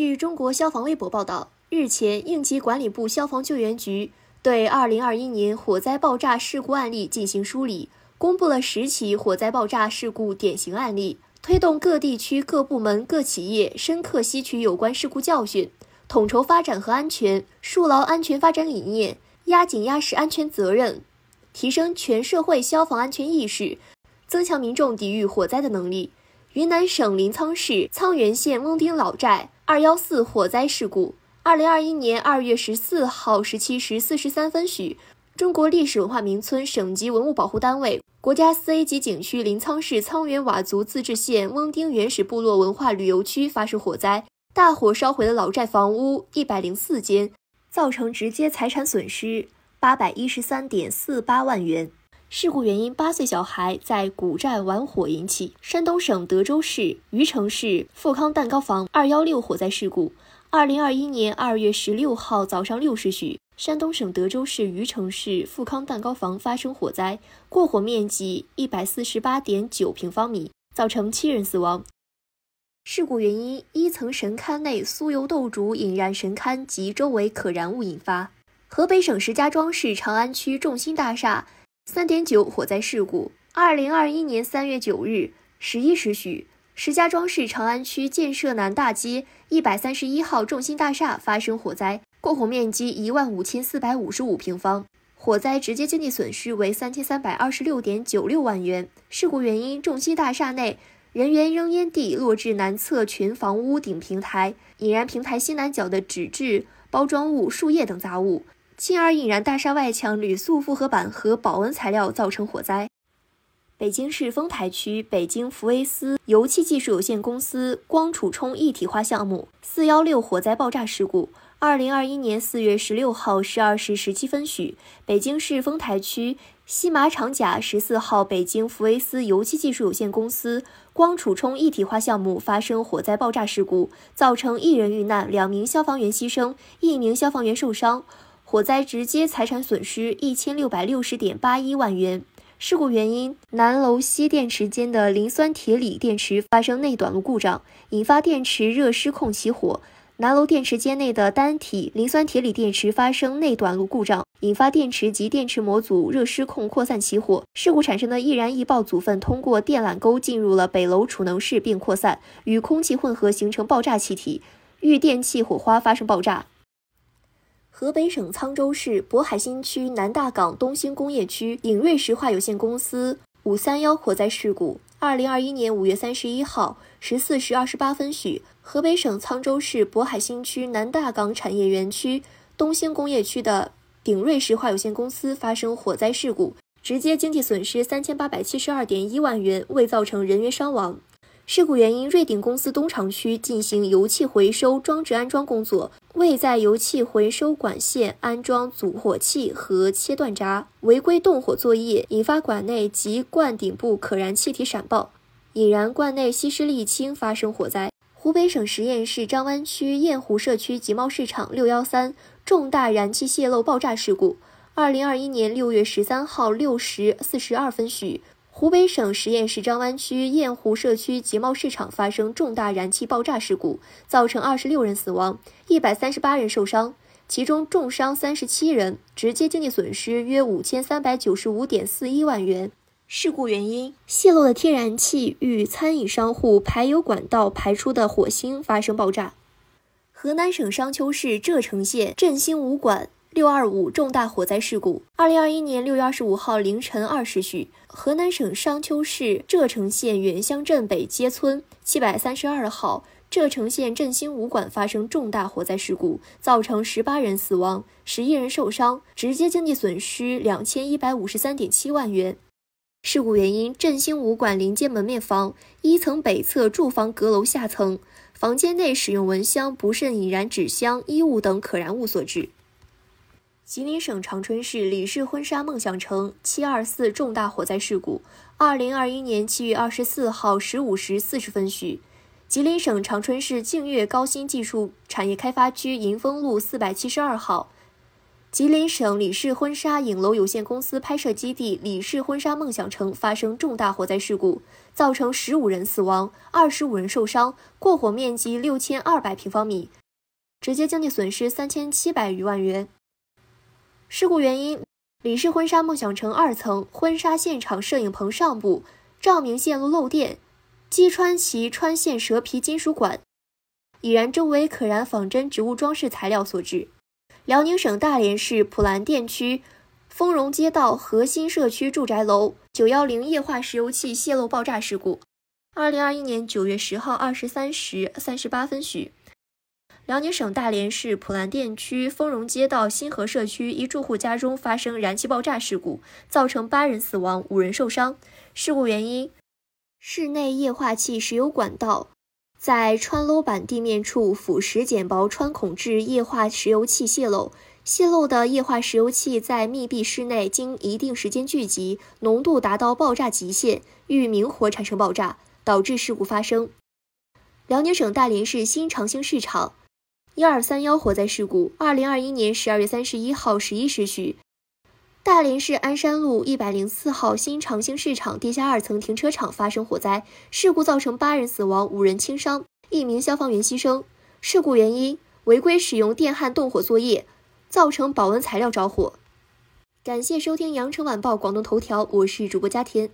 据中国消防微博报道，日前，应急管理部消防救援局对2021年火灾爆炸事故案例进行梳理，公布了十起火灾爆炸事故典型案例，推动各地区各部门各企业深刻吸取有关事故教训，统筹发展和安全，树牢安全发展理念，压紧压实安全责任，提升全社会消防安全意识，增强民众抵御火灾的能力。云南省临沧市沧源县翁丁老寨二幺四火灾事故，二零二一年二月十四号十七时四十三分许，中国历史文化名村、省级文物保护单位、国家四 A 级景区临沧市沧源佤族自治县翁丁原始部落文化旅游区发生火灾，大火烧毁了老寨房屋一百零四间，造成直接财产损失八百一十三点四八万元。事故原因：八岁小孩在古寨玩火引起。山东省德州市余城市富康蛋糕房二幺六火灾事故，二零二一年二月十六号早上六时许，山东省德州市余城市富康蛋糕房发生火灾，过火面积一百四十八点九平方米，造成七人死亡。事故原因：一层神龛内酥油豆煮引燃神龛及周围可燃物引发。河北省石家庄市长安区众鑫大厦。三点九火灾事故，二零二一年三月九日十一时许，石家庄市长安区建设南大街一百三十一号众鑫大厦发生火灾，过火面积一万五千四百五十五平方，火灾直接经济损失为三千三百二十六点九六万元。事故原因：众鑫大厦内人员扔烟蒂落至南侧群房屋顶平台，引燃平台西南角的纸质包装物、树叶等杂物。进而引燃大厦外墙铝塑复合板和保温材料，造成火灾。北京市丰台区北京福威斯油气技术有限公司光储充一体化项目四幺六火灾爆炸事故，二零二一年四月十六号十二时十七分许，北京市丰台区西马场甲十四号北京福威斯油气技术有限公司光储充一体化项目发生火灾爆炸事故，造成一人遇难，两名消防员牺牲，一名消防员受伤。火灾直接财产损失一千六百六十点八一万元。事故原因：南楼西电池间的磷酸铁锂电池发生内短路故障，引发电池热失控起火；南楼电池间内的单体磷酸铁锂电池发生内短路故障，引发电池及电池模组热失控扩散起火。事故产生的易燃易爆组分通过电缆沟进入了北楼储能室并扩散，与空气混合形成爆炸气体，遇电气火花发生爆炸。河北省沧州市渤海新区南大港东兴工业区鼎瑞石化有限公司五三幺火灾事故，二零二一年五月三十一号十四时二十八分许，河北省沧州市渤海新区南大港产业园区东兴工业区的鼎瑞石化有限公司发生火灾事故，直接经济损失三千八百七十二点一万元，未造成人员伤亡。事故原因：瑞鼎公司东厂区进行油气回收装置安装工作，未在油气回收管线安装阻火器和切断闸，违规动火作业，引发管内及罐顶部可燃气体闪爆，引燃罐内稀释沥青，发生火灾。湖北省十堰市张湾区堰湖社区集贸市场六幺三重大燃气泄漏爆炸事故，二零二一年六月十三号六时四十二分许。湖北省十堰市张湾区堰湖社区集贸市场发生重大燃气爆炸事故，造成二十六人死亡，一百三十八人受伤，其中重伤三十七人，直接经济损失约五千三百九十五点四一万元。事故原因：泄漏的天然气与餐饮商户排油管道排出的火星发生爆炸。河南省商丘市柘城县振兴武馆。六二五重大火灾事故。二零二一年六月二十五号凌晨二时许，河南省商丘市柘城县原乡镇北街村七百三十二号柘城县振兴武馆发生重大火灾事故，造成十八人死亡，十一人受伤，直接经济损失两千一百五十三点七万元。事故原因：振兴武馆临街门面房一层北侧住房阁楼下层房间内使用蚊香不慎引燃纸箱、衣物等可燃物所致。吉林省长春市李氏婚纱梦想城七二四重大火灾事故，二零二一年七月二十四号十五时四十分许，吉林省长春市净月高新技术产业开发区银丰路四百七十二号吉林省李氏婚纱影楼有限公司拍摄基地李氏婚纱梦想城发生重大火灾事故，造成十五人死亡，二十五人受伤，过火面积六千二百平方米，直接经济损失三千七百余万元。事故原因：李氏婚纱梦想城二层婚纱现场摄影棚上部照明线路漏电，击穿其穿线蛇皮金属管，已燃周围可燃仿真植物装饰材料所致。辽宁省大连市普兰店区丰荣街道核心社区住宅楼九幺零液化石油气泄漏爆炸事故。二零二一年九月十号二十三时三十八分许，辽宁省大连市普兰店区丰荣街道新河社区一住户家中发生燃气爆炸事故，造成八人死亡，五人受伤。事故原因：室内液化气石油管道。在穿楼板地面处腐蚀简薄穿孔致液化石油气泄漏，泄漏的液化石油气在密闭室内经一定时间聚集，浓度达到爆炸极限，遇明火产生爆炸，导致事故发生。辽宁省大连市新长兴市场一二三幺火灾事故，二零二一年十二月三十一号十一时许。大连市鞍山路一百零四号新长兴市场地下二层停车场发生火灾，事故造成八人死亡、五人轻伤，一名消防员牺牲。事故原因：违规使用电焊动火作业，造成保温材料着火。感谢收听羊城晚报广东头条，我是主播佳田。